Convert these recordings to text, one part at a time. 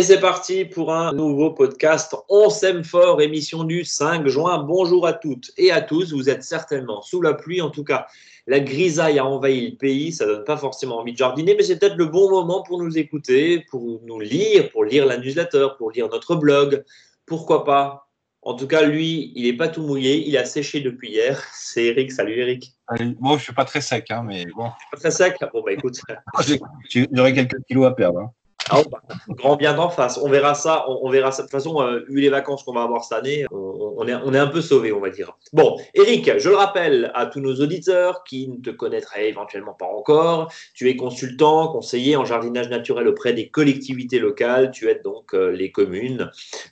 Et c'est parti pour un nouveau podcast On s'aime fort, émission du 5 juin. Bonjour à toutes et à tous. Vous êtes certainement sous la pluie. En tout cas, la grisaille a envahi le pays. Ça donne pas forcément envie de jardiner, mais c'est peut-être le bon moment pour nous écouter, pour nous lire, pour lire la newsletter, pour lire notre blog. Pourquoi pas? En tout cas, lui, il n'est pas tout mouillé, il a séché depuis hier. C'est Eric. Salut Eric. Moi, je suis pas très sec, hein, mais bon. Pas très sec? Bon, bah écoute. J'aurais quelques kilos à perdre. Hein. Ah, bah, grand bien d'en face. On verra ça. On, verra ça. De toute façon, euh, vu les vacances qu'on va avoir cette année, on, est, on est un peu sauvé, on va dire. Bon, Eric, je le rappelle à tous nos auditeurs qui ne te connaîtraient éventuellement pas encore. Tu es consultant, conseiller en jardinage naturel auprès des collectivités locales. Tu aides donc euh, les communes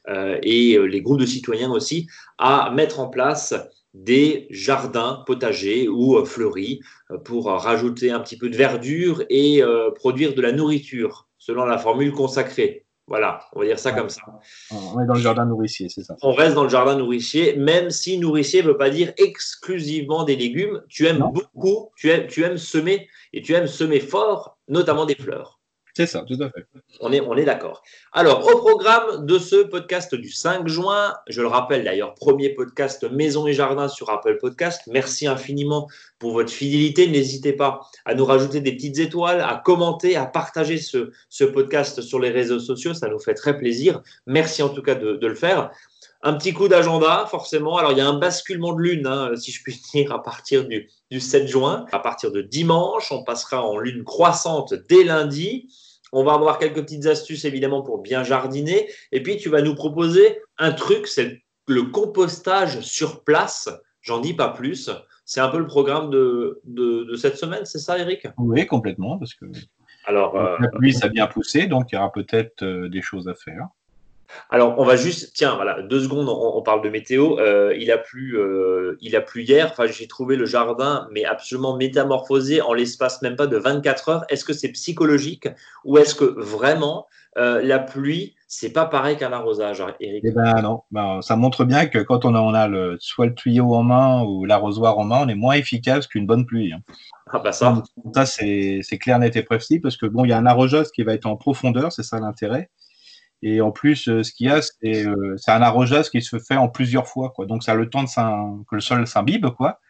euh, et les groupes de citoyens aussi à mettre en place des jardins potagers ou fleuris pour rajouter un petit peu de verdure et produire de la nourriture selon la formule consacrée. Voilà, on va dire ça comme ça. On est dans le jardin nourricier, c'est ça. On reste dans le jardin nourricier, même si nourricier ne veut pas dire exclusivement des légumes. Tu aimes beaucoup, tu aimes, tu aimes semer, et tu aimes semer fort, notamment des fleurs. C'est ça, tout à fait. On est, d'accord. Alors, au programme de ce podcast du 5 juin, je le rappelle d'ailleurs, premier podcast Maison et Jardin sur Apple Podcast. Merci infiniment pour votre fidélité. N'hésitez pas à nous rajouter des petites étoiles, à commenter, à partager ce, ce podcast sur les réseaux sociaux. Ça nous fait très plaisir. Merci en tout cas de, le faire. Un petit coup d'agenda, forcément. Alors, il y a un basculement de lune, hein, si je puis dire, à partir du, du 7 juin. À partir de dimanche, on passera en lune croissante dès lundi. On va avoir quelques petites astuces évidemment pour bien jardiner. Et puis tu vas nous proposer un truc, c'est le compostage sur place. J'en dis pas plus. C'est un peu le programme de, cette semaine, c'est ça Eric? Oui, complètement. Parce que Alors, la pluie, ça a bien poussé, donc il y aura peut-être euh, des choses à faire. Alors, on va juste, tiens, voilà, deux secondes, on, parle de météo. Euh, il, a plu, euh, il a plu hier. Enfin, j'ai trouvé le jardin, mais absolument métamorphosé en l'espace même pas de 24 heures. Est-ce que c'est psychologique ou est-ce que vraiment euh, la pluie, c'est pas pareil qu'un arrosage, Eric? Eh ben non, ben, ça montre bien que quand on a, on a le, soit le tuyau en main ou l'arrosoir en main, on est moins efficace qu'une bonne pluie. Hein. Ah bah ça. ça c'est clair, net et précis parce que bon, il y a un arrosage qui va être en profondeur, c'est ça l'intérêt. Et en plus, euh, ce qu'il y a, euh, c'est un arrosage qui se fait en plusieurs fois. Quoi. Donc, ça a le temps que le sol s'imbibe. quoi.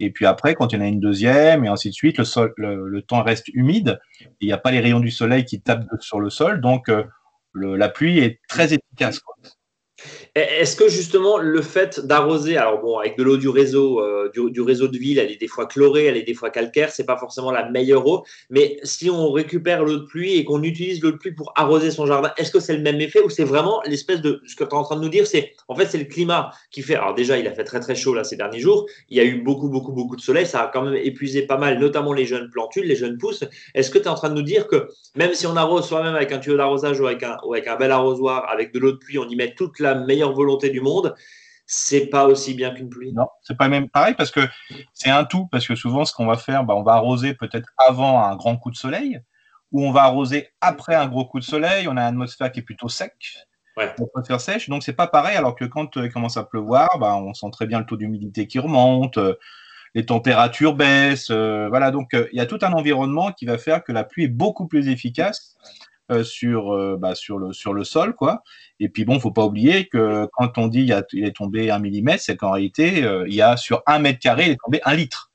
Et puis après, quand il y en a une deuxième, et ainsi de suite, le, sol, le, temps reste humide. Il n'y a pas les rayons du soleil qui tapent sur le sol. Donc, euh, la pluie est très efficace. Quoi. Est-ce que justement le fait d'arroser, alors bon, avec de l'eau du réseau, euh, du, réseau de ville, elle est des fois chlorée, elle est des fois calcaire, c'est pas forcément la meilleure eau, mais si on récupère l'eau de pluie et qu'on utilise l'eau de pluie pour arroser son jardin, est-ce que c'est le même effet ou c'est vraiment l'espèce de ce que tu es en train de nous dire, c'est en fait c'est le climat qui fait. Alors déjà, il a fait très très chaud là ces derniers jours, il y a eu beaucoup beaucoup beaucoup de soleil, ça a quand même épuisé pas mal, notamment les jeunes plantules, les jeunes pousses. Est-ce que tu es en train de nous dire que même si on arrose soi-même avec un tuyau d'arrosage ou avec un, ou avec un bel arrosoir, avec de l'eau de pluie, on y met toute la meilleure volonté du monde, c'est pas aussi bien qu'une pluie. Non, c'est pas même pareil parce que c'est un tout. Parce que souvent, ce qu'on va faire, bah, on va arroser peut-être avant un grand coup de soleil, ou on va arroser après un gros coup de soleil. On a une atmosphère qui est plutôt sec. Ouais. On peut faire sèche, donc c'est pas pareil. Alors que quand euh, il commence à pleuvoir, bah, on sent très bien le taux d'humidité qui remonte, euh, les températures baissent. Euh, voilà, donc il y a tout un environnement qui va faire que la pluie est beaucoup plus efficace sur, euh, bah, sur, le, sur le sol. Quoi. Et puis bon, faut pas oublier que quand on dit il, a, il est tombé un millimètre, c'est qu'en réalité, euh, il y a sur un mètre carré, il est tombé un litre.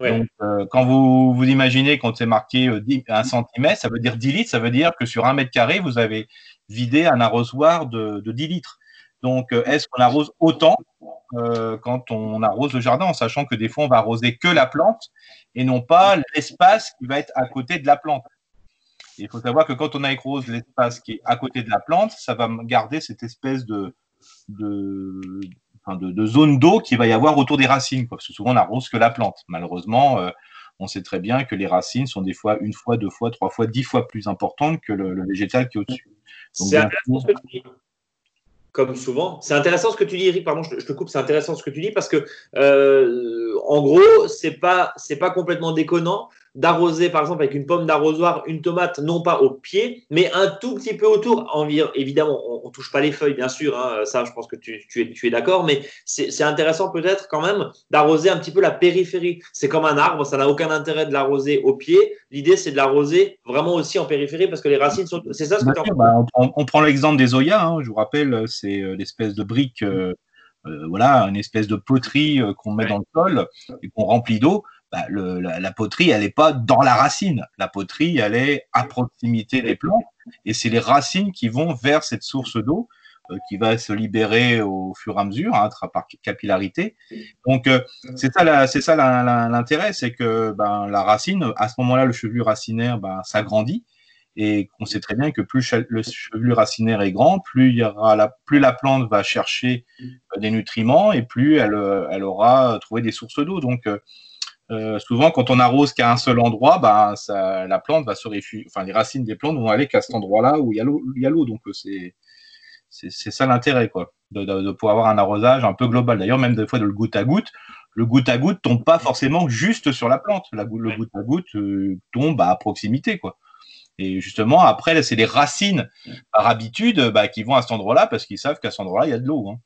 Donc, quand vous vous imaginez quand c'est marqué 1 centimètre, ça veut dire 10 litres, ça veut dire que sur un mètre carré, vous avez vidé un arrosoir de, de 10 litres. Donc, est-ce qu'on arrose autant quand on arrose le jardin, en sachant que des fois, on va arroser que la plante et non pas l'espace qui va être à côté de la plante? Il faut savoir que quand on arrose l'espace qui est à côté de la plante, ça va garder cette espèce de, de, de, zone d'eau qu'il va y avoir autour des racines. Parce que souvent, on n'arrose que la plante. Malheureusement, euh, on sait très bien que les racines sont des fois une fois, deux fois, trois fois, dix fois plus importantes que le, végétal qui est au-dessus. C'est intéressant ce que tu dis. Comme souvent. C'est intéressant ce que tu dis, Eric. Pardon, je te coupe. C'est intéressant ce que tu dis parce que, euh, en gros, c'est pas, c'est pas complètement déconnant d'arroser, par exemple, avec une pomme d'arrosoir, une tomate, non pas au pied, mais un tout petit peu autour. Évidemment, on ne touche pas les feuilles, bien sûr, hein, ça, je pense que tu, es, tu es d'accord, mais c'est intéressant peut-être quand même d'arroser un petit peu la périphérie. C'est comme un arbre, ça n'a aucun intérêt de l'arroser au pied. L'idée, c'est de l'arroser vraiment aussi en périphérie parce que les racines sont. C'est ça ce que tu bah, on, prend l'exemple des Oya, hein, je vous rappelle, c'est euh, l'espèce de brique. Euh, euh, voilà, une espèce de poterie euh, qu'on met dans le sol et qu'on remplit d'eau. Bah, la, poterie, elle n'est pas dans la racine. La poterie, elle est à proximité des plantes et c'est les racines qui vont vers cette source d'eau euh, qui va se libérer au fur et à mesure, hein, par capillarité. Donc, c'est ça, c'est ça l'intérêt, c'est que ben, la racine, à ce moment-là, le chevelu racinaire ben, s'agrandit et on sait très bien que plus le chevelu racinaire est grand, plus, il y aura la, plus la plante va chercher euh, des nutriments et plus elle, euh, elle aura trouvé des sources d'eau. Donc, euh, souvent, quand on arrose qu'à un seul endroit, ben, ça, la plante va se réfugier, enfin, les racines des plantes vont aller qu'à cet endroit-là où il y a l'eau. Donc, c'est, c'est, ça l'intérêt, quoi, de, de, pouvoir avoir un arrosage un peu global. D'ailleurs, même des fois de le goutte à goutte, le goutte à goutte tombe pas forcément juste sur la plante. La, le goutte à goutte tombe à proximité, quoi. Et justement, après, c'est les racines, par habitude, bah, qui vont à cet endroit-là parce qu'ils savent qu'à cet endroit-là, il y a de l'eau. Hein.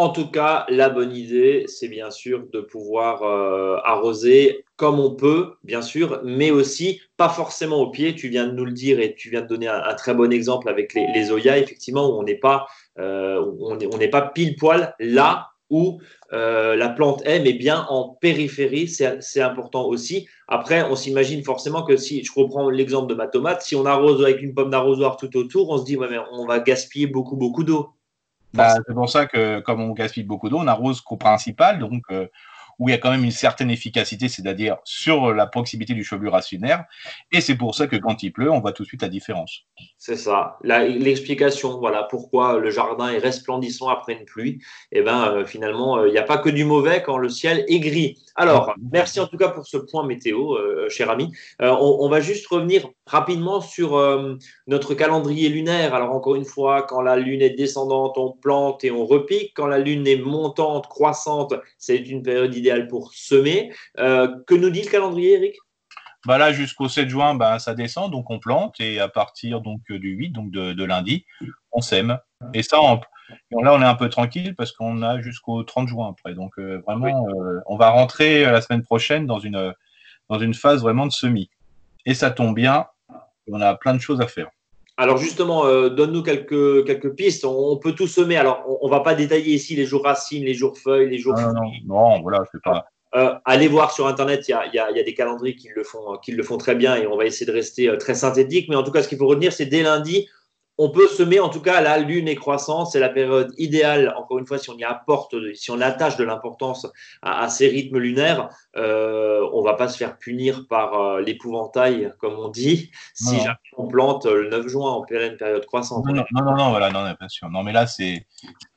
En tout cas, la bonne idée, c'est bien sûr de pouvoir euh, arroser comme on peut, bien sûr, mais aussi pas forcément au pied. Tu viens de nous le dire et tu viens de donner un, très bon exemple avec les, les effectivement, où on n'est pas, euh, on n'est pas pile poil là où euh, la plante est, mais bien en périphérie, c'est important aussi. Après, on s'imagine forcément que si, je reprends l'exemple de ma tomate, si on arrose avec une pomme d'arrosoir tout autour, on se dit, ouais, on va gaspiller beaucoup, beaucoup d'eau. Bah, c'est pour ça que, comme on gaspille beaucoup d'eau, on arrose qu'au principal, donc euh, où il y a quand même une certaine efficacité, c'est-à-dire sur la proximité du chevelu racinaire. Et c'est pour ça que quand il pleut, on voit tout de suite la différence. C'est ça. L'explication, voilà, pourquoi le jardin est resplendissant après une pluie. Et eh ben, euh, finalement, euh, il n'y a pas que du mauvais quand le ciel est gris. Alors, merci en tout cas pour ce point météo, cher ami. On, va juste revenir rapidement sur notre calendrier lunaire. Alors, encore une fois, quand la lune est descendante, on plante et on repique. Quand la lune est montante, croissante, c'est une période idéale pour semer. que nous dit le calendrier, Eric? Bah là, jusqu'au 7 juin, bah, ça descend, donc on plante, et à partir donc du 8, donc de, lundi, on sème. Et ça, là, on est un peu tranquille parce qu'on a jusqu'au 30 juin après. Donc euh, vraiment, euh, on va rentrer euh, la semaine prochaine dans une, dans une phase vraiment de semis. Et ça tombe bien, on a plein de choses à faire. Alors justement, donne-nous quelques, quelques pistes. On, peut tout semer. Alors, on ne va pas détailler ici les jours racines, les jours feuilles, les jours. Non, non, non, voilà, c'est pas. Euh, allez voir sur Internet, il y a, des calendriers qui le, font, qui le font très bien et on va essayer de rester euh, très synthétique. Mais en tout cas, ce qu'il faut retenir, c'est dès lundi, on peut semer, en tout cas, la lune est croissante, c'est la période idéale, encore une fois, si on y apporte, si on attache de l'importance à, ces rythmes lunaires, euh, on va pas se faire punir par euh, l'épouvantail, comme on dit, si on plante le 9 juin en pleine période croissante. Non, non, non, voilà, non, bien sûr. Non, mais là, c'est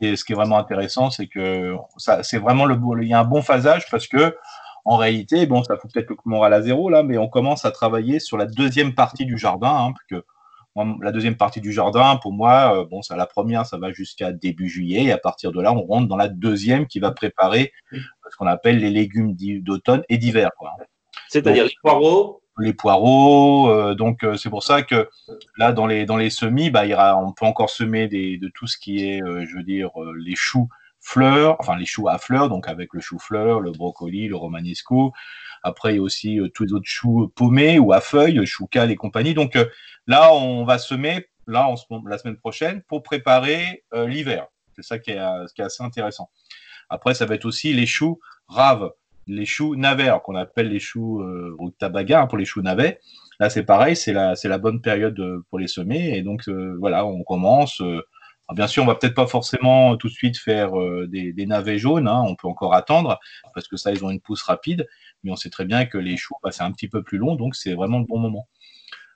ce qui est vraiment intéressant, c'est que ça, c'est vraiment le, il y a un bon phasage parce que en réalité, bon, ça fout peut-être le moral à zéro là, mais on commence à travailler sur la deuxième partie du jardin, hein, parce que la deuxième partie du jardin, pour moi, euh, bon, ça, la première, ça va jusqu'à début juillet. Et à partir de là, on rentre dans la deuxième qui va préparer euh, ce qu'on appelle les légumes d'automne et d'hiver. C'est-à-dire les poireaux Les poireaux. Euh, donc, c'est pour ça que là, dans les, dans les semis, bah, il on peut encore semer des, de tout ce qui est, je veux dire, les choux fleurs, enfin les choux à fleurs, donc avec le chou-fleur, le brocoli, le romanesco. Après, il y a aussi tous les autres choux paumés ou à feuilles, chou cal et compagnie. Donc, Là, on va semer là, la semaine prochaine pour préparer euh, l'hiver. C'est ça qui est, euh, qui est, assez intéressant. Après, ça va être aussi les choux raves, les choux navets, qu'on appelle les choux euh, tabaga hein, pour les choux navets. Là, c'est pareil, c'est la, la bonne période pour les semer. Et donc, voilà, on commence. Bien sûr, on va peut-être pas forcément tout de suite faire des, navets jaunes. Hein, on peut encore attendre parce que ça, ils ont une pousse rapide. Mais on sait très bien que les choux, bah, c'est un petit peu plus long, donc c'est vraiment le bon moment.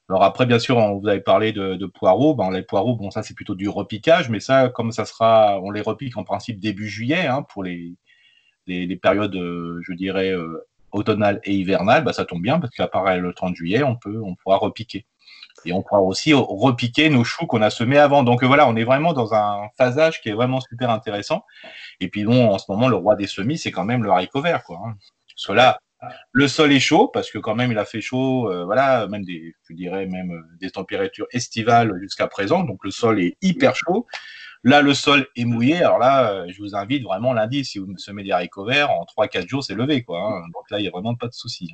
Alors après, bien sûr, on, vous avez parlé de, poireaux. Ben, les poireaux, bon, ça c'est plutôt du repiquage, mais ça, comme ça sera, on les repique en principe début juillet hein, pour les, périodes, euh, je dirais, euh, automnales et hivernales, ben, ça tombe bien parce qu'à le 30 juillet, on peut, on pourra repiquer. Et on pourra aussi repiquer nos choux qu'on a semés avant. Donc voilà, on est vraiment dans un phasage qui est vraiment super intéressant. Et puis bon, en ce moment, le roi des semis, c'est quand même le haricot vert, quoi. Hein. Là, Le sol est chaud parce que quand même il a fait chaud, euh, voilà, même des, je dirais même euh, des températures estivales jusqu'à présent, donc le sol est hyper chaud. Là, le sol est mouillé. Alors là, euh, je vous invite vraiment lundi, si vous semez des haricots verts, en 3-4 jours, c'est levé. Quoi, hein. Donc là, il n'y a vraiment pas de souci.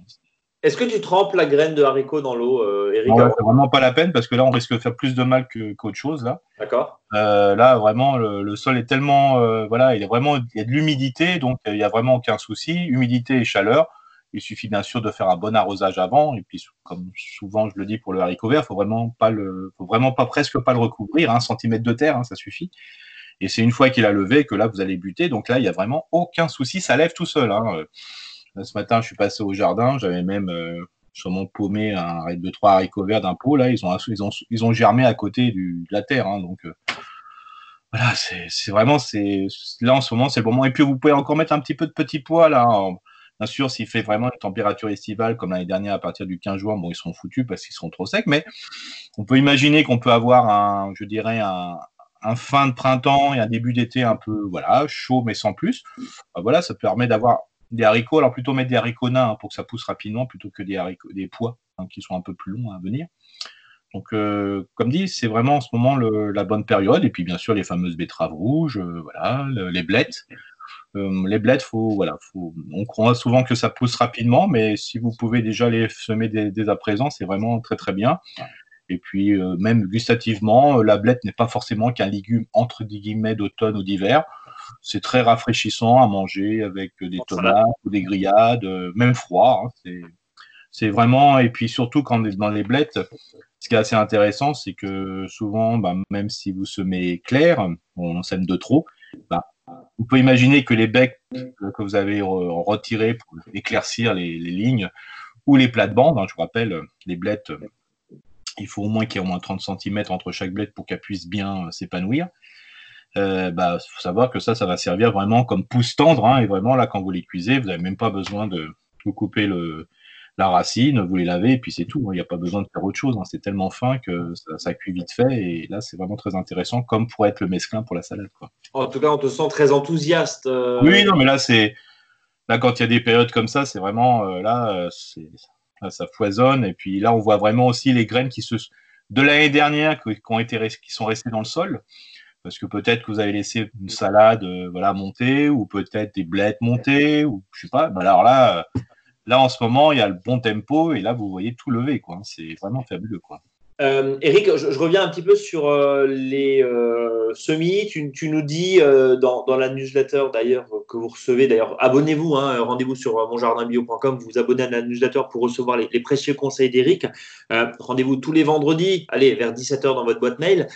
Est-ce que tu trempes la graine de haricot dans l'eau, euh, Eric C'est vraiment pas la peine parce que là, on risque de faire plus de mal qu'autre chose. Là. D'accord. Euh, là, vraiment, le, sol est tellement. Euh, voilà, il y a vraiment il y a de l'humidité, donc il n'y a vraiment aucun souci. Humidité et chaleur. Il suffit bien sûr de faire un bon arrosage avant. Et puis, comme souvent je le dis pour le haricot vert, faut vraiment pas le, faut vraiment pas presque pas le recouvrir. Un centimètre de terre, hein, ça suffit. Et c'est une fois qu'il a levé que là, vous allez buter. Donc là, il n'y a vraiment aucun souci. Ça lève tout seul. Hein ce matin, je suis passé au jardin, j'avais même euh, sûrement paumé un de trois haricots verts d'un pot. Là, ils ont, ils ont, ils ont germé à côté de la terre. Hein, donc euh, voilà, c'est vraiment, là en ce moment, c'est le moment. Et puis vous pouvez encore mettre un petit peu de petits pois là. bien sûr, s'il fait vraiment une température estivale comme l'année dernière à partir du 15 juin, bon, ils seront foutus parce qu'ils seront trop secs. Mais on peut imaginer qu'on peut avoir un, je dirais un, un fin de printemps et un début d'été un peu voilà chaud mais sans plus. Voilà, ça permet d'avoir des haricots, alors plutôt mettre des haricots nains hein, pour que ça pousse rapidement plutôt que des haricots, des pois hein, qui sont un peu plus longs à venir. Donc, euh, comme dit, c'est vraiment en ce moment la bonne période. Et puis, bien sûr, les fameuses betteraves rouges, euh, voilà, les blettes. Euh, les blettes, faut, voilà, faut, on croit souvent que ça pousse rapidement, mais si vous pouvez déjà les semer dès, à présent, c'est vraiment très très bien. Et puis, même gustativement, la blette n'est pas forcément qu'un légume entre guillemets d'automne ou d'hiver c'est très rafraîchissant à manger avec des tomates ou des grillades, euh, même froid. Hein, c'est vraiment, et puis surtout quand on est dans les blettes, ce qui est assez intéressant, c'est que souvent, bah, même si vous semez clair, on sème de trop, bah, vous pouvez imaginer que les becs que vous avez retirés pour éclaircir les, lignes ou les plates-bandes, hein, je vous rappelle, les blettes, il faut au moins qu'il y ait au moins 30 cm entre chaque blette pour qu'elle puisse bien s'épanouir euh, bah, faut savoir que ça, ça va servir vraiment comme pousse tendre. Hein, et vraiment, là, quand vous les cuisez, vous n'avez même pas besoin de vous couper le, la racine, vous les lavez, et puis c'est tout. Hein. Il n'y a pas besoin de faire autre chose. Hein. C'est tellement fin que ça, cuit vite fait. Et là, c'est vraiment très intéressant, comme pour être le mesclin pour la salade. Quoi. En tout cas, on te sent très enthousiaste. Euh. Oui, non, mais là, c'est. Là, quand il y a des périodes comme ça, c'est vraiment. Euh, là, euh, là, ça foisonne. Et puis là, on voit vraiment aussi les graines qui se. De l'année dernière, qui, ont été, qui sont restées dans le sol parce que peut-être que vous avez laissé une salade euh, voilà monter ou peut-être des blettes monter ou je sais pas. Alors là, euh, là en ce moment il y a le bon tempo et là vous voyez tout lever quoi. C'est vraiment fabuleux quoi. Euh, Eric, je, reviens un petit peu sur euh, les euh, semis. Tu, nous dis dans, la newsletter d'ailleurs que vous recevez, d'ailleurs, abonnez-vous, hein, rendez-vous sur monjardinbio.com, vous vous abonnez à la newsletter pour recevoir les, précieux conseils d'Eric. rendez-vous tous les vendredis, allez, vers 17h dans votre boîte mail.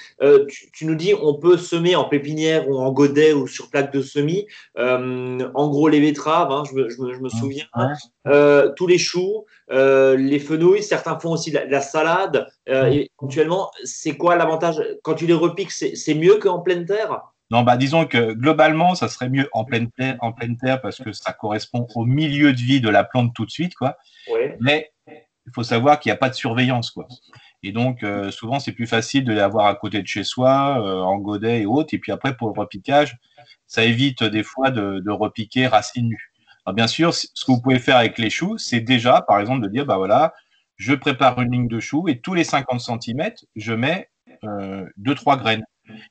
Tu, nous dis on peut semer en pépinière ou en godet ou sur plaque de semis. en gros, les betteraves, hein, je, me, souviens, tous les choux, les fenouilles, certains font aussi la salade. Euh, éventuellement, c'est quoi l'avantage? Quand tu les repiques, c'est mieux qu'en pleine terre? Non, bah disons que globalement, ça serait mieux en pleine terre, en pleine terre parce que ça correspond au milieu de vie de la plante tout de suite, quoi. Mais il faut savoir qu'il n'y a pas de surveillance, quoi. Et donc, euh, souvent, c'est plus facile de l'avoir à côté de chez soi, euh, en godet et autres. Et puis après, pour le repiquage, ça évite des fois de, de repiquer racines nues. Alors, bien sûr, ce que vous pouvez faire avec les choux, c'est déjà, par exemple, de dire, bah voilà, je prépare une ligne de choux et tous les 50 cm, je mets euh, deux, trois graines.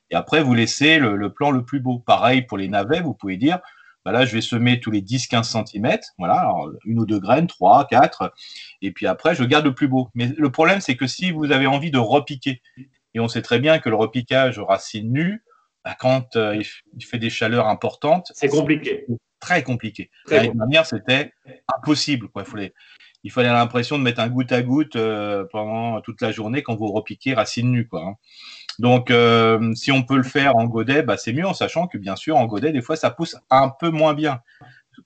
Et après, vous laissez le, plan le plus beau. Pareil pour les navets, vous pouvez dire, bah là, je vais semer tous les 10-15 cm, voilà, une ou deux graines, trois, quatre, et puis après, je garde le plus beau. Mais le problème, c'est que si vous avez envie de repiquer, et on sait très bien que le repiquage racine nue, bah, quand euh, il fait des chaleurs importantes, c'est compliqué. Très compliqué. L'année dernière, c'était impossible. Quoi. Il fallait, il fallait l'impression de mettre un goutte à goutte euh, pendant toute la journée quand vous repiquez racine nue. Quoi, hein. Donc, euh, si on peut le faire en godet, bah, c'est mieux en sachant que, bien sûr, en godet, des fois, ça pousse un peu moins bien.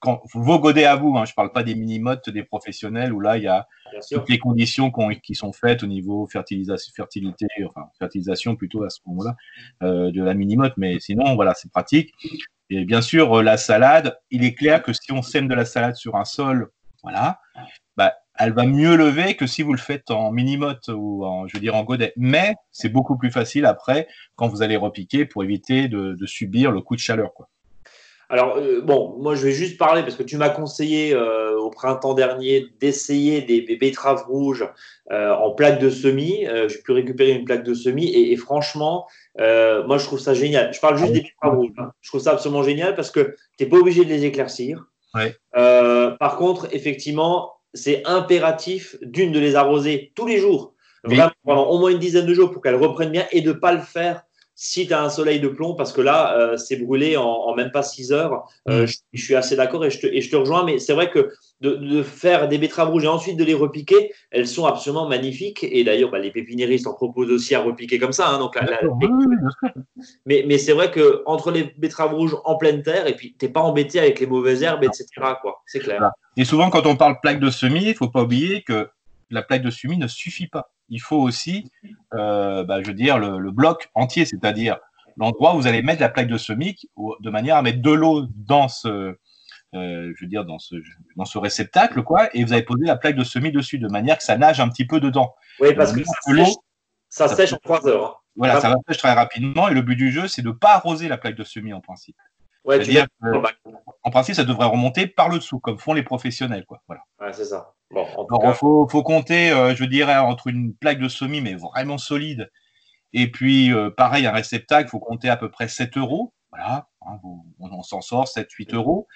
Quand, vos godets à vous, hein, je ne parle pas des mini-mottes des professionnels où là, il y a toutes les conditions qui sont faites au niveau fertilisation, fertilité, enfin, fertilisation plutôt à ce moment-là, euh, de la mini-motte. Mais sinon, voilà, c'est pratique. Et bien sûr, la salade, il est clair que si on sème de la salade sur un sol, voilà, elle va mieux lever que si vous le faites en mini-motte ou en, je veux dire, en godet. Mais c'est beaucoup plus facile après quand vous allez repiquer pour éviter de, subir le coup de chaleur. Quoi. Alors, euh, bon, moi, je vais juste parler parce que tu m'as conseillé euh, au printemps dernier d'essayer des, betteraves rouges en plaque de semis. J'ai pu récupérer une plaque de semis et, franchement, moi je trouve ça génial. Je parle juste des betteraves rouges. Hein. Je trouve ça absolument génial parce que tu n'es pas obligé de les éclaircir. par contre, effectivement, c'est impératif d'une de les arroser tous les jours, vraiment pendant au moins une dizaine de jours pour qu'elles reprennent bien et de ne pas le faire si tu as un soleil de plomb, parce que là, euh, c'est brûlé en, même pas 6 heures. Euh, mm. je, suis assez d'accord et, je te, et je te rejoins, mais c'est vrai que de, faire des betteraves rouges et ensuite de les repiquer, elles sont absolument magnifiques. Et d'ailleurs, bah, les pépiniéristes en proposent aussi à repiquer comme ça. Hein, donc mais, mais c'est vrai que entre les betteraves rouges en pleine terre, et puis tu n'es pas embêté avec les mauvaises herbes, etc. C'est clair. Et souvent, quand on parle plaque de semis, il ne faut pas oublier que la plaque de semis ne suffit pas il faut aussi, euh, bah, je veux dire, le, bloc entier, c'est-à-dire l'endroit où vous allez mettre la plaque de semis de manière à mettre de l'eau dans ce, euh, je veux dire, dans ce, dans ce réceptacle, quoi, et vous allez poser la plaque de semis dessus de manière que ça nage un petit peu dedans. Oui, parce que ça, sèche, en trois heures. Hein. Voilà, ça va sèche très rapidement, et le but du jeu, c'est de ne pas arroser la plaque de semis en principe. Ouais, en principe, ça devrait remonter par le dessous, comme font les professionnels. Quoi. Voilà. Ouais, c'est ça. Il faut, compter, euh, je dirais, entre une plaque de semis, mais vraiment solide, et puis, euh, pareil, un réceptacle, il faut compter à peu près 7 euros. Voilà, hein, on, s'en sort, 7-8 euros.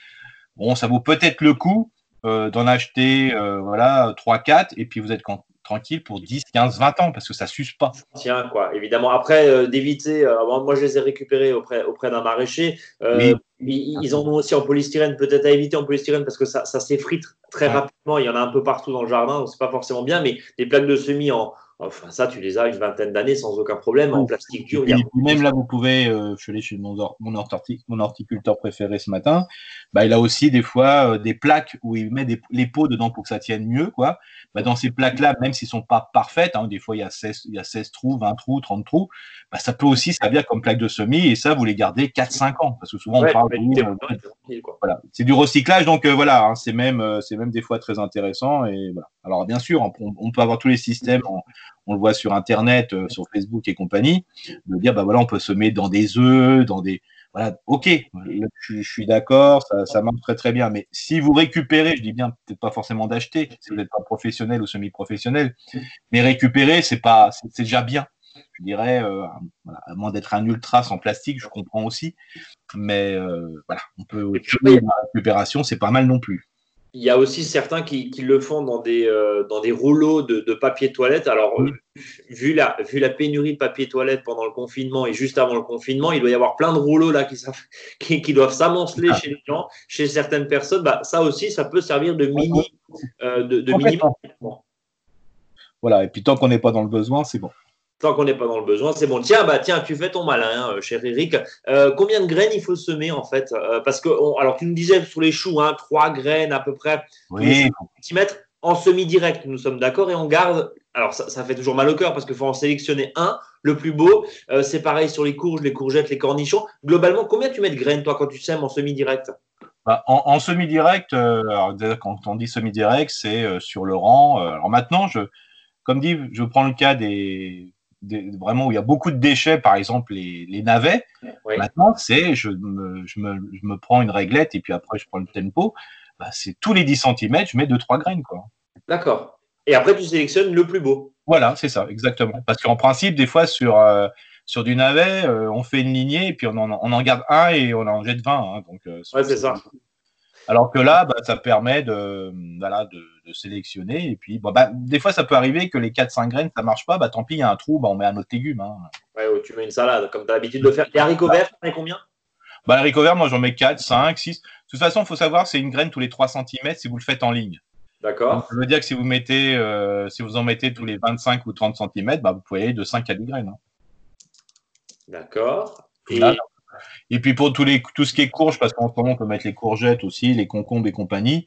Bon, ça vaut peut-être le coup euh, d'en acheter voilà, 3-4, et puis vous êtes tranquille pour 10, 15, 20 ans parce que ça s'use pas. Tiens, quoi, évidemment. Après, euh, d'éviter, euh, moi je les ai récupérés auprès, auprès d'un maraîcher. Euh, ils, en ont aussi en polystyrène, peut-être à éviter en polystyrène parce que ça, ça s'effrite très rapidement. Il y en a un peu partout dans le jardin, c'est pas forcément bien, mais des plaques de semis en, Enfin, ça, tu les as une vingtaine d'années sans aucun problème en plastique dur. même là, vous pouvez, euh, je suis allé chez mon, mon, mon, horticulteur préféré ce matin, bah, il a aussi des fois euh, des plaques où il met des, les pots dedans pour que ça tienne mieux. Quoi. Bah, dans ces plaques-là, même s'ils ne sont pas parfaites, hein, des fois il y, a 16, il y a 16 trous, 20 trous, 30 trous, bah, ça peut aussi servir comme plaque de semis et ça, vous les gardez 4-5 ans. Parce que souvent, on parle de, euh, voilà. C'est du recyclage, donc voilà, hein, c'est même, c'est même des fois très intéressant. Et voilà. Alors bien sûr, on, on peut avoir tous les systèmes on le voit sur Internet, euh, sur Facebook et compagnie, de dire, bah voilà, on peut semer dans des œufs, dans des. Voilà, ok, je, suis d'accord, ça, marche très très bien. Mais si vous récupérez, je dis bien, peut-être pas forcément d'acheter, si vous n'êtes pas professionnel ou semi-professionnel, mais récupérer, c'est pas, c'est déjà bien. Je dirais, euh, à moins d'être un ultra sans plastique, je comprends aussi. Mais euh, voilà, on peut. La récupération, c'est pas mal non plus. Il y a aussi certains qui, le font dans des, euh, dans des rouleaux de, papier toilette. Alors, euh, vu, la, vu la pénurie de papier toilette pendant le confinement et juste avant le confinement, il doit y avoir plein de rouleaux là qui, qui, qui doivent s'amonceler chez les gens, chez certaines personnes. Bah, ça aussi, ça peut servir de mini. Euh, de, de mini voilà, et puis tant qu'on n'est pas dans le besoin, c'est bon. Tant qu'on n'est pas dans le besoin, c'est bon. Tiens, bah tiens, tu fais ton malin, hein, cher Eric. Euh, combien de graines il faut semer en fait euh, Parce que, alors tu nous disais sur les choux, hein, trois graines à peu près, oui. centimètres en semi-direct. Nous sommes d'accord et on garde. Alors ça, fait toujours mal au cœur parce qu'il faut en sélectionner un, le plus beau. Euh, c'est pareil sur les courges, les courgettes, les cornichons. Globalement, combien tu mets de graines toi quand tu sèmes en semi-direct bah, en, semi-direct, quand on dit semi-direct, c'est sur le rang. alors maintenant, je, comme dit, je prends le cas des vraiment où il y a beaucoup de déchets, par exemple les, navets. Maintenant, c'est je me, je, me, je me, prends une réglette et puis après je prends le tempo. Bah, c'est tous les 10 cm, je mets 2-3 graines. D'accord. Et après, tu sélectionnes le plus beau. Voilà, c'est ça, exactement. Parce qu'en principe, des fois, sur, euh, sur du navet, euh, on fait une lignée et puis on en, on en, garde un et on en jette 20. Hein, donc, euh, c'est ça. Alors que là, bah, ça permet de, voilà, de, sélectionner. Et puis, bah, des fois, ça peut arriver que les 4-5 graines, ça marche pas. Bah, tant pis, il y a un trou, bah, on met un autre légume. Hein. Ouais, tu mets une salade, comme tu as l'habitude de faire. Les haricots verts, tu mets combien? Bah, Les haricots verts, moi, j'en mets 4, 5, 6. De toute façon, il faut savoir, c'est une graine tous les 3 cm si vous le faites en ligne. D'accord. Ça veut dire que si vous, mettez, euh, si vous en mettez tous les 25 ou 30 cm, bah, vous pouvez aller de 5 à 10 graines. Hein. D'accord. Et... Et puis pour tous les, tout ce qui est courge, parce qu'en ce moment on peut mettre les courgettes aussi, les concombres et compagnie,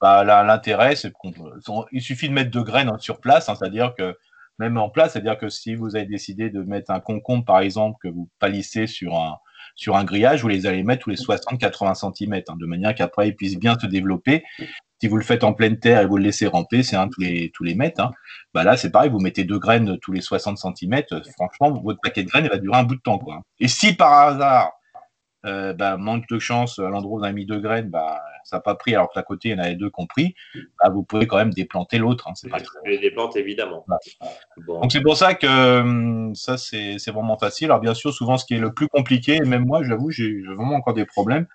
bah, l'intérêt c'est qu'il suffit de mettre deux graines sur place, hein, c'est-à-dire que même en place, c'est-à-dire que si vous avez décidé de mettre un concombre par exemple que vous palissez sur un, sur un grillage, vous les allez mettre tous les 60-80 cm, hein, de manière qu'après ils puissent bien se développer. Si vous le faites en pleine terre et vous le laissez ramper, c'est un tous les, tous les mètres. Hein. Bah là, c'est pareil, vous mettez deux graines tous les 60 cm. Franchement, votre paquet de graines, il va durer un bout de temps. Quoi. Et si par hasard, euh, bah, manque de chance, à l'endroit où on a mis deux graines, bah, ça n'a pas pris alors que à côté il y en avait deux compris, bah, vous pouvez quand même déplanter l'autre. Hein, c'est pas Les évidemment. Donc c'est pour ça que hum, ça c'est vraiment facile. Alors bien sûr, souvent ce qui est le plus compliqué, et même moi j'avoue j'ai vraiment encore des problèmes,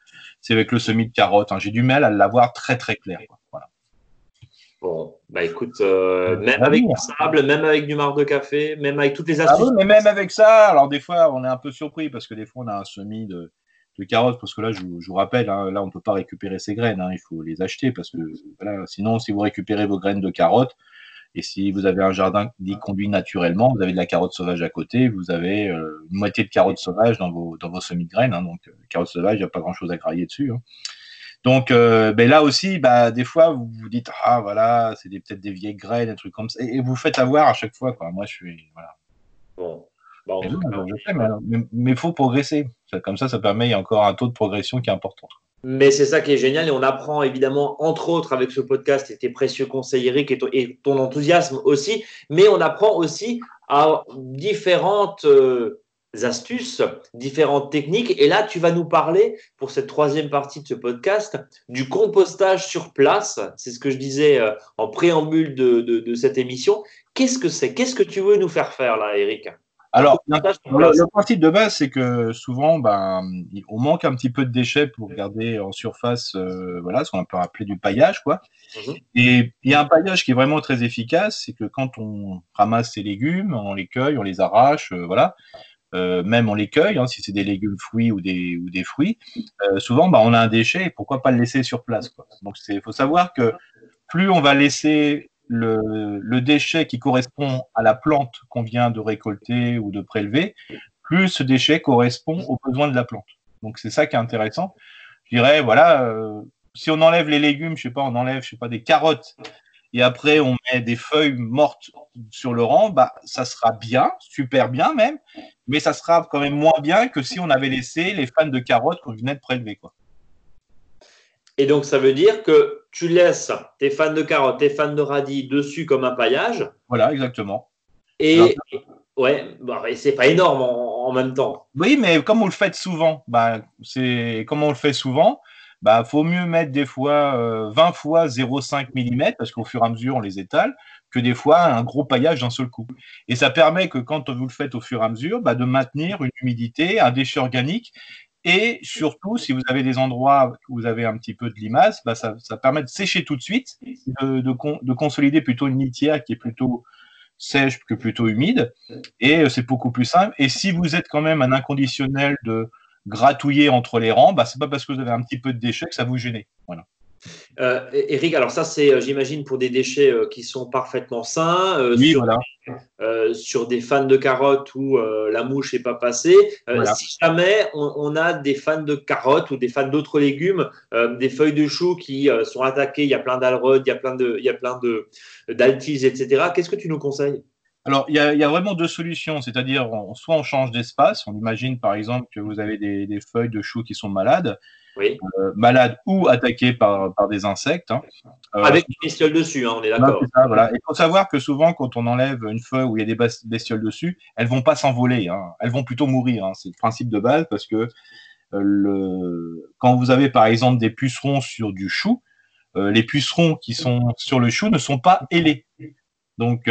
c'est avec le semis de carottes. Hein. J'ai du mal à l'avoir très très clair. Voilà. Bon, bah écoute, euh, même avec du sable, même avec du marc de café, même avec toutes les ah astuces. mais même avec ça, alors des fois on est un peu surpris parce que des fois on a un semis de, de carottes, parce que là je, vous rappelle, hein, là on ne peut pas récupérer ces graines, hein, il faut les acheter parce que voilà, sinon si vous récupérez vos graines de carottes, et si vous avez un jardin qui conduit naturellement, vous avez de la carotte sauvage à côté, vous avez euh, une moitié de carottes sauvages dans vos, dans vos semis de graines. Hein, donc, euh, carottes sauvages, il n'y a pas grand-chose à grailler dessus. Donc, euh, ben là aussi, bah, des fois, vous vous dites, ah voilà, c'est peut-être des vieilles graines, des trucs comme ça. Et, vous faites avoir à chaque fois. Quoi. Moi, je suis. Voilà. Bon. Mais il faut progresser. Comme ça, ça permet, il y a encore un taux de progression qui est important. Mais c'est ça qui est génial et on apprend évidemment, entre autres, avec ce podcast et tes précieux conseils, Eric, et ton, enthousiasme aussi, mais on apprend aussi à différentes euh, astuces, différentes techniques. Et là, tu vas nous parler, pour cette troisième partie de ce podcast, du compostage sur place. C'est ce que je disais euh, en préambule de, de cette émission. Qu'est-ce que c'est? Qu'est-ce que tu veux nous faire faire là, Eric? Alors, le, principe de base, c'est que souvent, ben, on manque un petit peu de déchets pour garder en surface, euh, voilà, ce qu'on peut appeler du paillage, quoi. Mhm. Et il y a un paillage qui est vraiment très efficace, c'est que quand on ramasse ses légumes, on les cueille, on les arrache, euh, voilà. Euh, même on les cueille, hein, si c'est des légumes fruits ou des, ou des fruits, souvent ben, on a un déchet et pourquoi pas le laisser sur place. Quoi. Donc il faut savoir que plus on va laisser le, déchet qui correspond à la plante qu'on vient de récolter ou de prélever, plus ce déchet correspond aux besoins de la plante. Donc c'est ça qui est intéressant. Je dirais, voilà, euh, si on enlève les légumes, je sais pas, on enlève, je sais pas, des carottes, et après on met des feuilles mortes sur le rang, bah ça sera bien, super bien même, mais ça sera quand même moins bien que si on avait laissé les fans de carottes qu'on venait de prélever, quoi. Et donc, ça veut dire que tu laisses tes fans de carottes, tes fans de radis dessus comme un paillage. Voilà, exactement. Et, ouais, bah, c'est pas énorme en, même temps. Oui, mais comme on le fait souvent, bah, c'est comme on le fait souvent, bah, faut mieux mettre des fois 20 euh, fois 0,5 mm parce qu'au fur et à mesure on les étale que des fois un gros paillage d'un seul coup. Et ça permet que quand vous le faites au fur et à mesure, bah, de maintenir une humidité, un déchet organique et surtout, si vous avez des endroits où vous avez un petit peu de limace, bah ça, permet de sécher tout de suite, de, de, de, consolider plutôt une litière qui est plutôt sèche que plutôt humide. Et euh, c'est beaucoup plus simple. Et si vous êtes quand même un inconditionnel de gratouiller entre les rangs, bah, c'est pas parce que vous avez un petit peu de déchets que ça vous gêne. Voilà. Euh, Eric, alors ça c'est, euh, j'imagine, pour des déchets euh, qui sont parfaitement sains, oui, sur, voilà. sur, des fans de carottes où la mouche n'est pas passée. Si jamais on, a des fans de carottes ou des fans d'autres légumes, des feuilles de choux qui sont attaquées, il y a plein d'alrodes, il y a plein de, il y a plein de d'altises, etc. Qu'est-ce que tu nous conseilles? Alors, il y, a, il y, a, vraiment deux solutions, c'est-à-dire soit on change d'espace, on imagine par exemple que vous avez des, des feuilles de choux qui sont malades, oui. Euh, malade ou attaqué par, par des insectes. Hein. Euh, Avec des bestioles dessus, hein, on est d'accord. Il faut savoir que souvent, quand on enlève une feuille où il y a des bestioles dessus, elles vont pas s'envoler, hein. elles vont plutôt mourir. C'est le principe de base parce que euh, le... quand vous avez par exemple des pucerons sur du chou, les pucerons qui sont sur le chou ne sont pas ailés. Donc,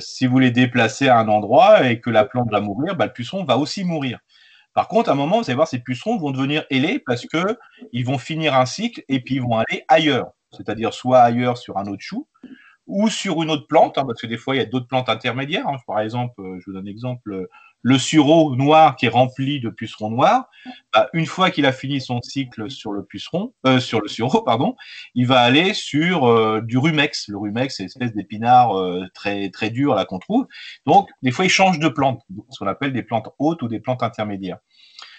si vous les déplacez à un endroit et que la plante va mourir, bah, le puceron va aussi mourir. Par contre, à un moment, vous allez voir, ces pucerons vont devenir ailés parce que ils vont finir un cycle et puis ils vont aller ailleurs. C'est-à-dire soit ailleurs sur un autre chou ou sur une autre plante, hein, parce que des fois, il y a d'autres plantes intermédiaires. Hein. Par exemple, euh, je vous donne un exemple, le sureau noir qui est rempli de pucerons noirs, bah, une fois qu'il a fini son cycle sur le puceron, euh, sur le sureau, pardon, il va aller sur euh, du rumex. Le rumex, c'est une espèce d'épinard euh, très très dur là qu'on trouve. Donc, des fois, il change de plante, ce qu'on appelle des plantes hautes ou des plantes intermédiaires.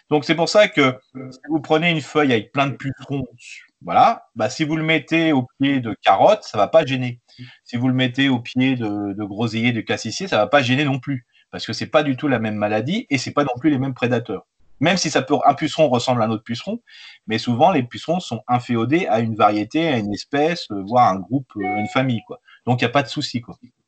Donc, c'est pour ça que si vous prenez une feuille avec plein de pucerons, voilà, bah, si vous le mettez au pied de carottes, ça va pas gêner. Si vous le mettez au pied de, de de cassissier, ça va pas gêner non plus parce que c'est pas du tout la même maladie et c'est pas non plus les mêmes prédateurs. Même si ça peut, un puceron ressemble à un autre puceron, mais souvent les pucerons sont inféodés à une variété, à une espèce, euh, voire un groupe, euh, une famille. Donc il n'y a pas de souci.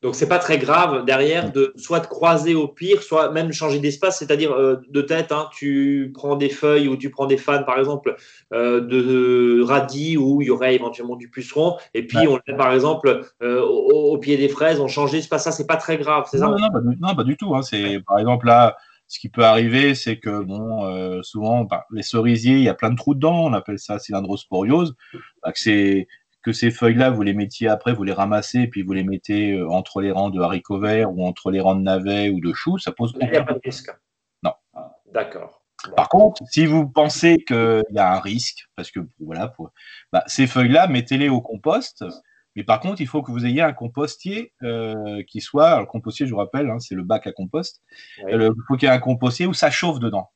Donc c'est pas très grave derrière de soit de croiser au pire, soit même changer d'espace, c'est-à-dire euh, de tête. Hein, tu prends des feuilles ou tu prends des fans par exemple euh, de radis où il y aurait éventuellement du puceron, et puis on met par exemple euh, au, pied des fraises, on change d'espace. Ça c'est pas très grave, c'est ça? Non, non, pas, du tout. Hein. C'est par exemple là. Ce qui peut arriver, c'est que bon, souvent, bah, les cerisiers, il y a plein de trous dedans. On appelle ça cylindrosporiose. Bah, c'est que ces feuilles-là, vous les mettiez après, vous les ramassez, et puis vous les mettez euh, entre les rangs de haricots verts ou entre les rangs de navets ou de choux, ça pose Il n'y a pas de risque. Non. D'accord. Par contre, si vous pensez qu'il y a un risque, parce que voilà, bah, ces feuilles-là, mettez-les au compost. Mais par contre, il faut que vous ayez un compostier euh, qui soit, le compostier, je vous rappelle, hein, c'est le bac à compost. il faut qu'il y ait un compostier où ça chauffe dedans.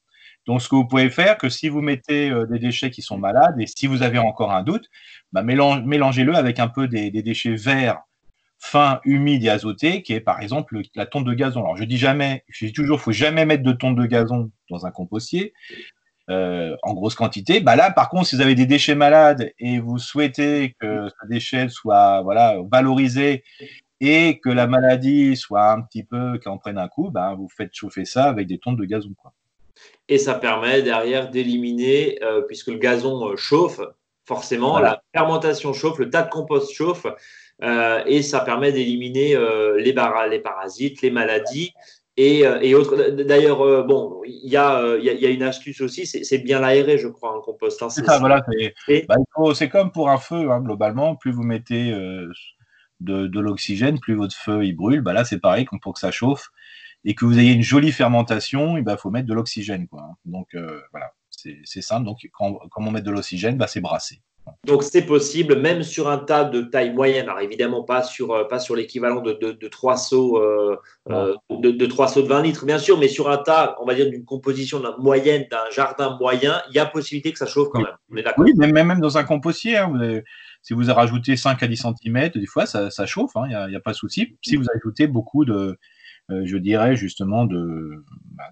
Donc, ce que vous pouvez faire, que si vous mettez euh, des déchets qui sont malades et si vous avez encore un doute, bah, mélangez-le avec un peu des, déchets verts, fins, humides et azotés, qui est par exemple la tonte de gazon. Alors, je dis jamais, je dis toujours, faut jamais mettre de tonte de gazon dans un compostier. Euh, en grosse quantité. Bah là, par contre, si vous avez des déchets malades et vous souhaitez que ce déchet soit valorisé et que la maladie soit un petit peu, qu'elle en prenne un coup, bah, vous faites chauffer ça avec des tontes de gazon. Et ça permet derrière d'éliminer, euh, puisque le gazon euh, chauffe, forcément, la fermentation chauffe, le tas de compost chauffe, euh, et ça permet d'éliminer les, les, parasites, les maladies. Et, et autres. D'ailleurs, bon, il y, a, y, a une astuce aussi, c'est bien l'aérer, je crois, un compost. Hein, c'est ça, voilà. Bah, c'est comme pour un feu, hein, globalement. Plus vous mettez de, de l'oxygène, plus votre feu il brûle. Bah là, c'est pareil, pour que ça chauffe et que vous ayez une jolie fermentation, il ben, faut mettre de l'oxygène. Quoi. Donc euh, voilà, c'est simple. Donc quand, on met de l'oxygène, ben, c'est brassé. Donc c'est possible, même sur un tas de taille moyenne. Alors évidemment pas sur euh, pas sur l'équivalent de, de, de, 3 seaux euh, de, de 3 seaux de 20 litres, bien sûr, mais sur un tas, on va dire d'une composition moyenne d'un jardin moyen, il y a possibilité que ça chauffe quand même. oui, même, même dans un compostier, hein, si vous rajoutez 5 à 10 cm, des fois ça, ça chauffe, il hein, n'y a, a, pas de souci. Si vous ajoutez beaucoup de je dirais justement de, bah,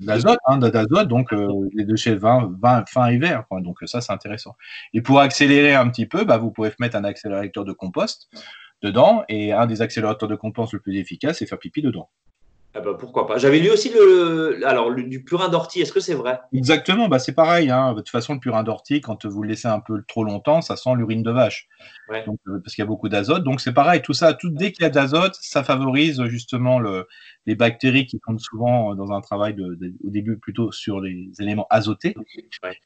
d'azote, hein, d'azote, donc euh, les déchets vin, vin, fin et vert. Donc ça, c'est intéressant. Et pour accélérer un petit peu, bah, vous pouvez mettre un accélérateur de compost dedans, et un des accélérateurs de compost le plus efficace, c'est faire pipi dedans. Ah bah, pourquoi pas. J'avais lu aussi le, alors du purin d'ortie. Est-ce que c'est vrai? Exactement. Bah c'est pareil. Hein. De toute façon, le purin d'ortie, quand vous le laissez un peu trop longtemps, ça sent l'urine de vache. Euh, parce qu'il y a beaucoup d'azote. Donc c'est pareil. Tout ça, tout dès qu'il y a d'azote, ça favorise justement le, les bactéries qui comptent souvent dans un travail de, au début plutôt sur les éléments azotés.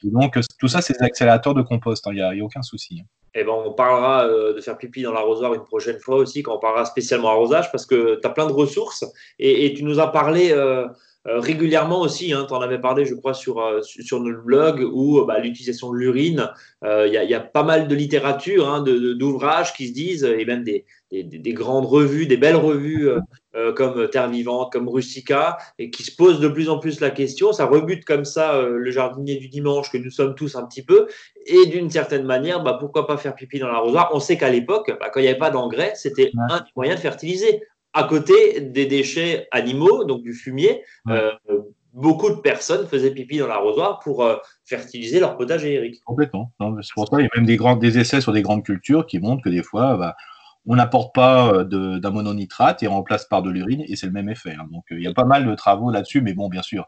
donc tout ça, c'est des accélérateurs de compost. Hein. Il n'y a, a, aucun souci. Eh ben, on parlera euh, de faire pipi dans l'arrosoir une prochaine fois aussi, quand on parlera spécialement arrosage, parce que tu as plein de ressources et, tu nous as parlé euh, euh, régulièrement aussi. Hein, tu en avais parlé, je crois, sur, sur notre blog, où bah, l'utilisation de l'urine, il y, a pas mal de littérature, hein, d'ouvrages qui se disent, et même des, des, grandes revues, des belles revues euh, euh, comme Terre Vivante, comme Rustica, et qui se posent de plus en plus la question. Ça rebute comme ça euh, le jardinier du dimanche que nous sommes tous un petit peu. Et d'une certaine manière, bah, pourquoi pas faire pipi dans l'arrosoir? On sait qu'à l'époque, bah, quand il n'y avait pas d'engrais, c'était un moyen de fertiliser. À côté des déchets animaux, donc du fumier, beaucoup de personnes faisaient pipi dans l'arrosoir pour fertiliser leur potager, Eric. Complètement. C'est pour ça qu'il y a même des, grands, des essais sur des grandes cultures qui montrent que des fois, bah, on n'apporte pas euh, d'ammonitrate et on remplace par de l'urine et c'est le même effet. Hein. Donc euh, il y a pas mal de travaux là-dessus, mais bon, bien sûr,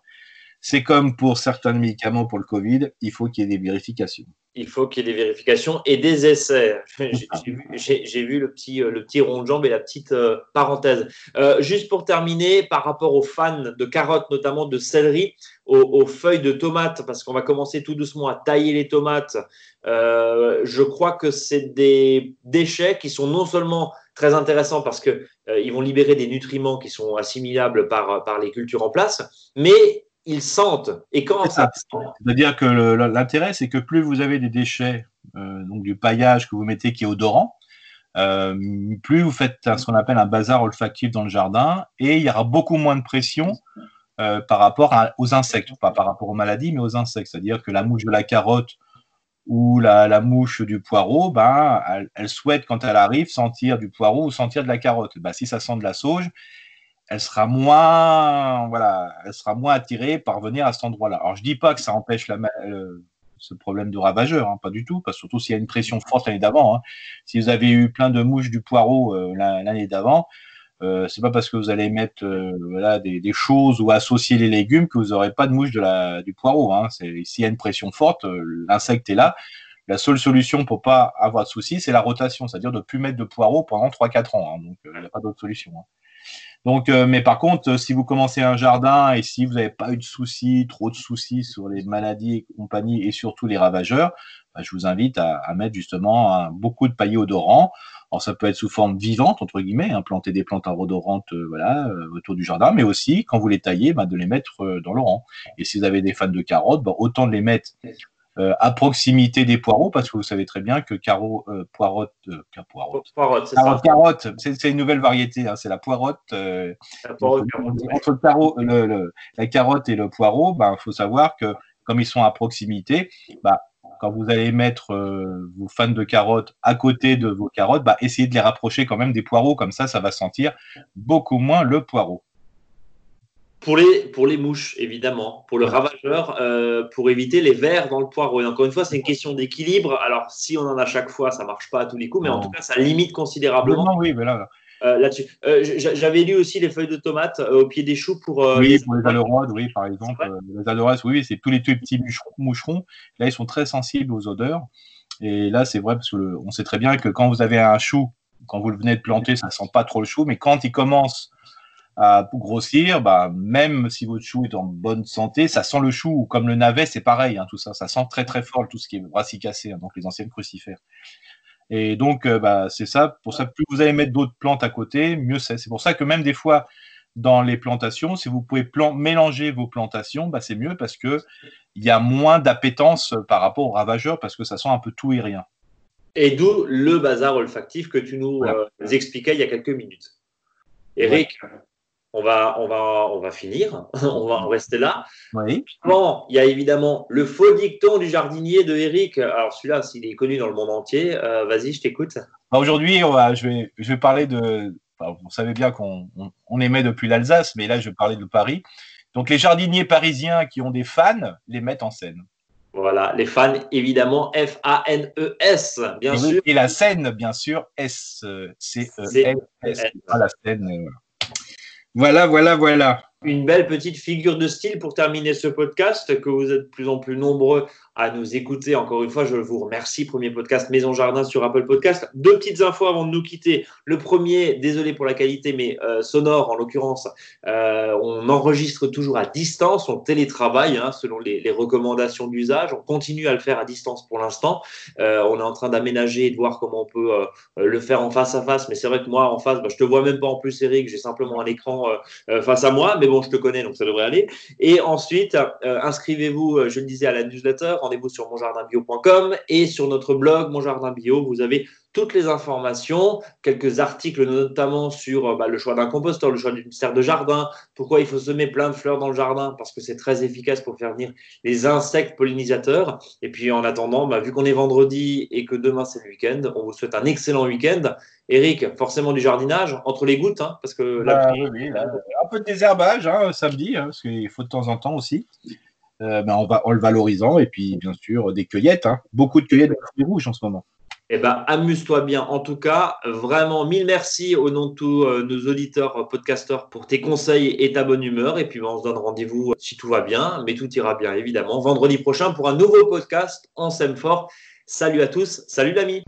c'est comme pour certains médicaments pour le Covid, il faut qu'il y ait des vérifications il faut qu'il y ait des vérifications et des essais. J'ai vu, le petit, euh, le petit rond de jambe et la petite euh, parenthèse. Euh, juste pour terminer, par rapport aux fans de carottes, notamment de céleri, aux, feuilles de tomates, parce qu'on va commencer tout doucement à tailler les tomates, je crois que c'est des déchets qui sont non seulement très intéressants parce qu'ils vont libérer des nutriments qui sont assimilables par, par les cultures en place, mais ils sentent. Et quand ça, C'est-à-dire que l'intérêt, c'est que plus vous avez des déchets, euh, donc du paillage que vous mettez qui est odorant, euh, plus vous faites ce qu'on appelle un bazar olfactif dans le jardin, et il y aura beaucoup moins de pression euh, par rapport aux insectes, pas par rapport aux maladies, mais aux insectes. C'est-à-dire que la mouche de la carotte ou la, mouche du poireau, ben, elle, souhaite, quand elle arrive, sentir du poireau ou sentir de la carotte. Ben, si ça sent de la sauge, elle sera moins, voilà, elle sera moins attirée par venir à cet endroit-là. Alors, je dis pas que ça empêche la, ce problème de ravageur, hein, pas du tout, parce surtout s'il y a une pression forte l'année d'avant. Hein. Si vous avez eu plein de mouches du poireau euh, l'année d'avant, euh, c'est pas parce que vous allez mettre euh, voilà, des, choses ou associer les légumes que vous n'aurez pas de mouche de la, du poireau. Hein. S'il y a une pression forte, euh, l'insecte est là. La seule solution pour pas avoir de soucis, c'est la rotation, c'est-à-dire de ne plus mettre de poireaux pendant 3-4 ans. Hein. Donc, il n'y a pas d'autre solution. Donc, mais par contre, si vous commencez un jardin et si vous n'avez pas eu de soucis, trop de soucis sur les maladies et compagnie et surtout les ravageurs, bah, je vous invite à, mettre justement beaucoup de paillis odorants. Alors, ça peut être sous forme vivante, entre guillemets, hein, planter des plantes odorantes euh, voilà, euh, autour du jardin, mais aussi, quand vous les taillez, bah, de les mettre euh, dans le rang. Et si vous avez des fans de carottes, bah, autant de les mettre à proximité des poireaux, parce que vous savez très bien que caro, poirotte, poirotte, poirotte c'est. Carotte, c'est une nouvelle variété, hein, c'est la poirotte. La poirotte entre, le, la carotte et le poireau, il bah, faut savoir que comme ils sont à proximité, bah, quand vous allez mettre euh, vos fans de carottes à côté de vos carottes, bah, essayez de les rapprocher quand même des poireaux, comme ça, ça va sentir beaucoup moins le poireau. Pour les, pour les mouches, évidemment, pour le ravageur, euh, pour éviter les vers dans le poireau. Et encore une fois, c'est une question d'équilibre. Alors, si on en a chaque fois, ça ne marche pas à tous les coups, mais en tout cas, ça limite considérablement. oui, mais là, euh, là-dessus. Euh, j'avais lu aussi les feuilles de tomates euh, au pied des choux pour. oui, les pour les aleurodes, oui, par exemple. les aleurodes, oui, c'est tous les petits moucherons. Là, ils sont très sensibles aux odeurs. Et là, c'est vrai parce que on sait très bien que quand vous avez un chou, quand vous le venez de planter, ça sent pas trop le chou, mais quand il commence à grossir, bah, même si votre chou est en bonne santé, ça sent le chou. Comme le navet, c'est pareil, hein, tout ça. Ça sent très très fort tout ce qui est brassicacé, hein, donc les anciennes crucifères. Et donc, euh, bah, c'est ça. Pour ça, plus vous allez mettre d'autres plantes à côté, mieux c'est. C'est pour ça que même des fois, dans les plantations, si vous pouvez mélanger vos plantations, bah, c'est mieux parce que il y a moins d'appétence par rapport aux ravageurs parce que ça sent un peu tout et rien. Et d'où le bazar olfactif que tu nous euh, expliquais il y a quelques minutes. Eric, on va, on va, on va finir, on va rester là. Oui. Bon, il y a évidemment le faux dicton du jardinier de Eric. Alors celui-là, s'il est connu dans le monde entier, euh, vas-y, je t'écoute. Bah, aujourd'hui, je vais, je vais parler de. vous savez bien qu'on on, aimait depuis l'Alsace, mais là, je vais parler de Paris. Donc, les jardiniers parisiens qui ont des fans les mettent en scène. Voilà, les fans, évidemment, F-A-N-E-S, bien sûr. Et la scène, bien sûr, S-C-E-S. la scène. Euh, voilà, voilà, voilà. Une belle petite figure de style pour terminer ce podcast, que vous êtes de plus en plus nombreux à nous écouter. Encore une fois, je vous remercie. Premier podcast Maison Jardin sur Apple Podcast. Deux petites infos avant de nous quitter. Le premier, désolé pour la qualité, mais euh, sonore en l'occurrence, euh, on enregistre toujours à distance, on télétravaille hein, selon les, recommandations d'usage. On continue à le faire à distance pour l'instant. Euh, on est en train d'aménager et de voir comment on peut le faire en face à face. Mais c'est vrai que moi, en face, bah, je te vois même pas en plus, Eric. J'ai simplement un écran face à moi. Mais bon, je te connais, donc ça devrait aller. Et ensuite, inscrivez-vous, je le disais, à la newsletter rendez-vous sur monjardinbio.com et sur notre blog Mon Jardin Bio, vous avez toutes les informations, quelques articles notamment sur euh, bah, le choix d'un composteur, le choix d'une serre de jardin, pourquoi il faut semer plein de fleurs dans le jardin, parce que c'est très efficace pour faire venir les insectes pollinisateurs. Et puis en attendant, bah, vu qu'on est vendredi et que demain c'est le week-end, on vous souhaite un excellent week-end. Eric, forcément du jardinage entre les gouttes, hein, parce que bah, un peu de désherbage hein, samedi, hein, parce qu'il faut de temps en temps aussi. Euh, ben, en, le valorisant. Et puis, bien sûr, des cueillettes. Hein. Beaucoup de cueillettes de fruits rouges en ce moment. Eh ben, amuse-toi bien. En tout cas, vraiment, mille merci au nom de tous euh, nos auditeurs, euh, podcasteurs, pour tes conseils et ta bonne humeur. Et puis, ben, on se donne rendez-vous si tout va bien, mais tout ira bien, évidemment, vendredi prochain pour un nouveau podcast. On s'aime fort. Salut à tous. Salut l'ami.